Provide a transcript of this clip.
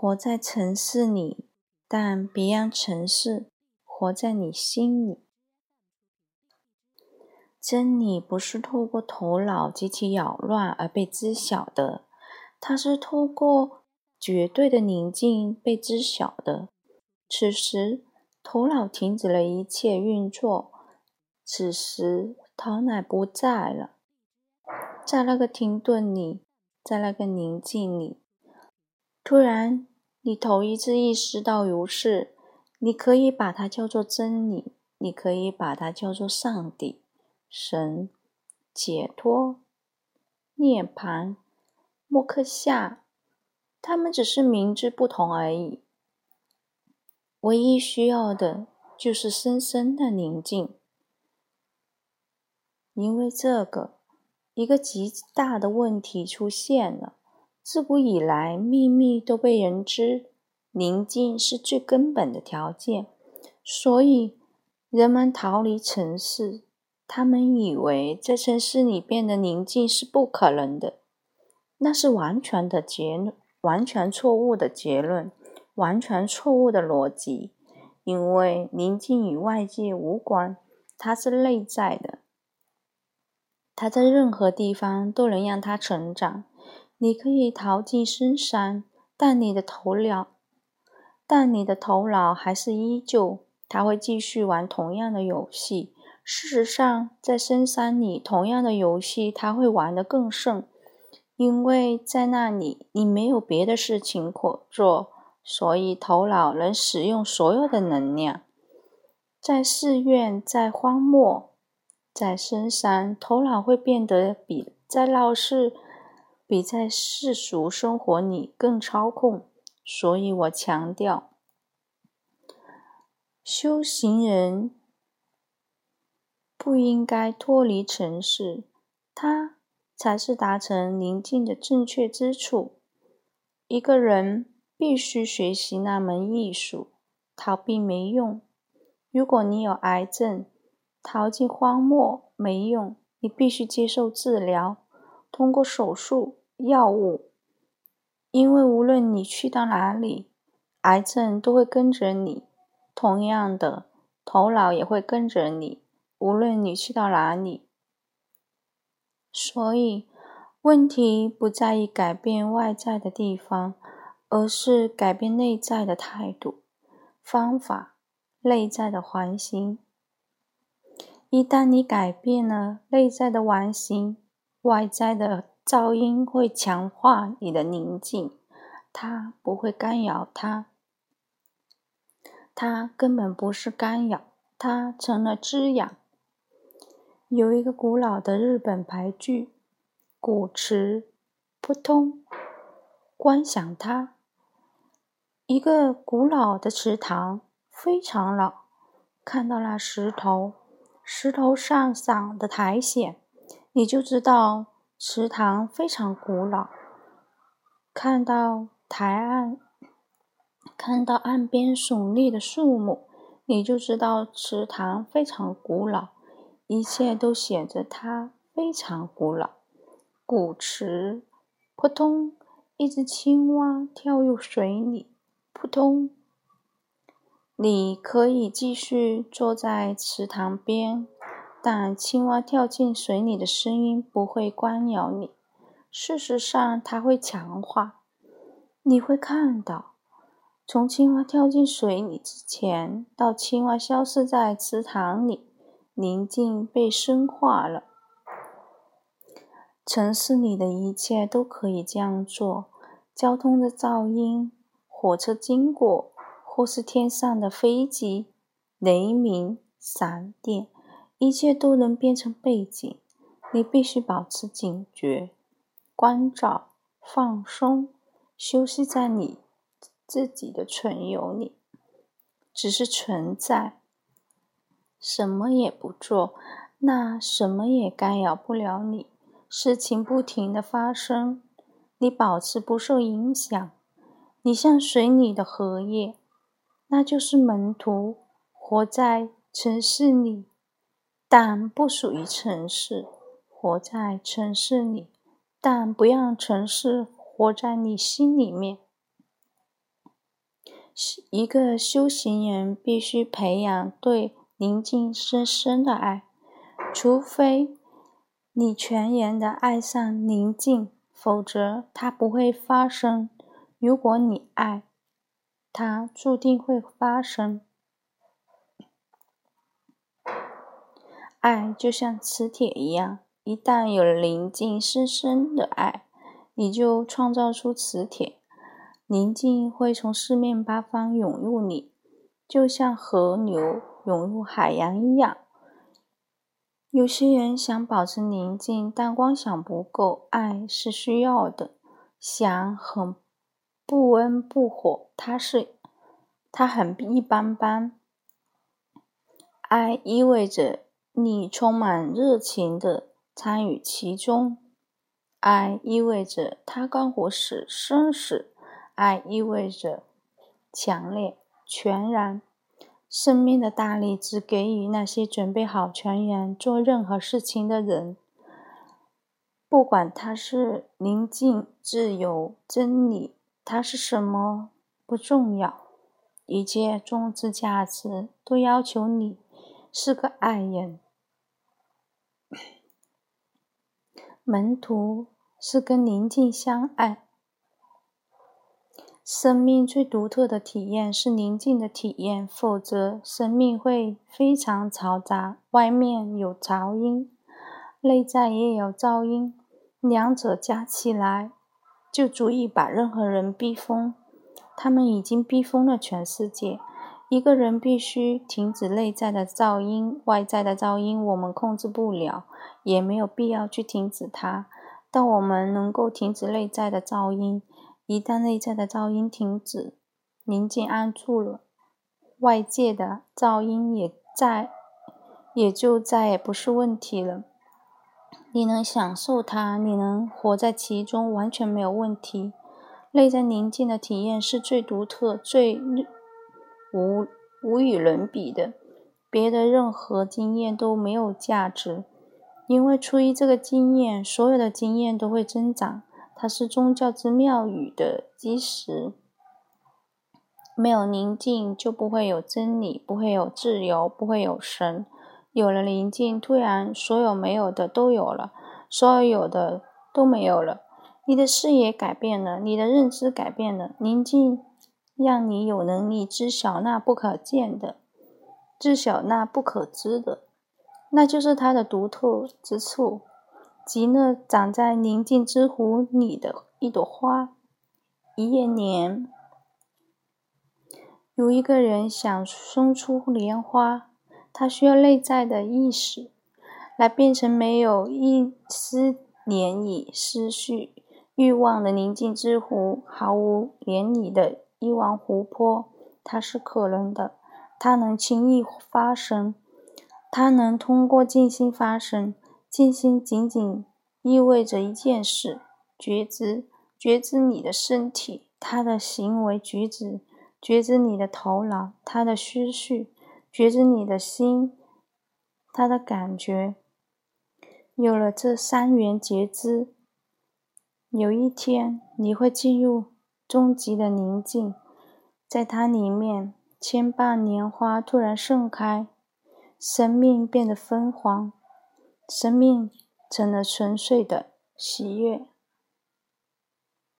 活在城市里，但别让城市活在你心里。真理不是透过头脑及其扰乱而被知晓的，它是透过绝对的宁静被知晓的。此时，头脑停止了一切运作。此时，头脑不在了。在那个停顿里，在那个宁静里，突然，你头一次意识到如是。你可以把它叫做真理，你可以把它叫做上帝。神、解脱、涅槃、莫克夏，他们只是名字不同而已。唯一需要的就是深深的宁静，因为这个，一个极大的问题出现了。自古以来，秘密都被人知，宁静是最根本的条件，所以人们逃离城市。他们以为在城市里变得宁静是不可能的，那是完全的结论，完全错误的结论，完全错误的逻辑。因为宁静与外界无关，它是内在的，它在任何地方都能让它成长。你可以逃进深山，但你的头脑，但你的头脑还是依旧，它会继续玩同样的游戏。事实上，在深山里，同样的游戏他会玩得更胜，因为在那里你没有别的事情可做，所以头脑能使用所有的能量。在寺院，在荒漠，在深山，头脑会变得比在闹市、比在世俗生活里更操控。所以我强调，修行人。不应该脱离城市，它才是达成宁静的正确之处。一个人必须学习那门艺术，逃避没用。如果你有癌症，逃进荒漠没用，你必须接受治疗，通过手术、药物。因为无论你去到哪里，癌症都会跟着你。同样的，头脑也会跟着你。无论你去到哪里，所以问题不在于改变外在的地方，而是改变内在的态度、方法、内在的环形。一旦你改变了内在的完形，外在的噪音会强化你的宁静，它不会干扰它，它根本不是干扰，它成了滋养。有一个古老的日本牌剧，古池扑通，观想它。一个古老的池塘，非常老。看到那石头，石头上长的苔藓，你就知道池塘非常古老。看到台岸，看到岸边耸立的树木，你就知道池塘非常古老。一切都显着它非常古老。古池，扑通，一只青蛙跳入水里，扑通。你可以继续坐在池塘边，但青蛙跳进水里的声音不会干扰你。事实上，它会强化。你会看到，从青蛙跳进水里之前，到青蛙消失在池塘里。宁静被深化了。城市里的一切都可以这样做：交通的噪音、火车经过，或是天上的飞机、雷鸣、闪电，一切都能变成背景。你必须保持警觉、关照、放松、休息在你自己的存有里，只是存在。什么也不做，那什么也干扰不了你。事情不停的发生，你保持不受影响。你像水里的荷叶，那就是门徒，活在城市里，但不属于城市；活在城市里，但不让城市活在你心里面。一个修行人必须培养对宁静深深的爱，除非你全然的爱上宁静，否则它不会发生。如果你爱，它注定会发生。爱就像磁铁一样，一旦有了宁静深深的爱，你就创造出磁铁。宁静会从四面八方涌入你，就像河流涌入海洋一样。有些人想保持宁静，但光想不够，爱是需要的。想很不温不火，它是它很一般般。爱意味着。你充满热情的参与其中，爱意味着他刚活死生死，爱意味着强烈全然。生命的大力只给予那些准备好全然做任何事情的人，不管他是宁静、自由、真理，他是什么不重要，一切种植价值都要求你是个爱人。门徒是跟宁静相爱。生命最独特的体验是宁静的体验，否则生命会非常嘈杂。外面有噪音，内在也有噪音，两者加起来就足以把任何人逼疯。他们已经逼疯了全世界。一个人必须停止内在的噪音，外在的噪音我们控制不了，也没有必要去停止它。当我们能够停止内在的噪音，一旦内在的噪音停止，宁静安住了，外界的噪音也在，也就再也不是问题了。你能享受它，你能活在其中，完全没有问题。内在宁静的体验是最独特、最。无无与伦比的，别的任何经验都没有价值，因为出于这个经验，所有的经验都会增长。它是宗教之庙宇的基石。没有宁静，就不会有真理，不会有自由，不会有神。有了宁静，突然所有没有的都有了，所有有的都没有了。你的视野改变了，你的认知改变了。宁静。让你有能力知晓那不可见的，知晓那不可知的，那就是它的独特之处，即那长在宁静之湖里的一朵花，一叶莲。有一个人想生出莲花，他需要内在的意识，来变成没有一丝涟漪、思绪、欲望的宁静之湖，毫无涟漪的。一汪湖泊，它是可能的，它能轻易发生，它能通过静心发生。静心仅仅意味着一件事：觉知，觉知你的身体，他的行为举止；觉知你的头脑，他的思绪；觉知你的心，他的感觉。有了这三元觉知，有一天你会进入。终极的宁静，在它里面，千瓣莲花突然盛开，生命变得芬芳，生命成了纯粹的喜悦。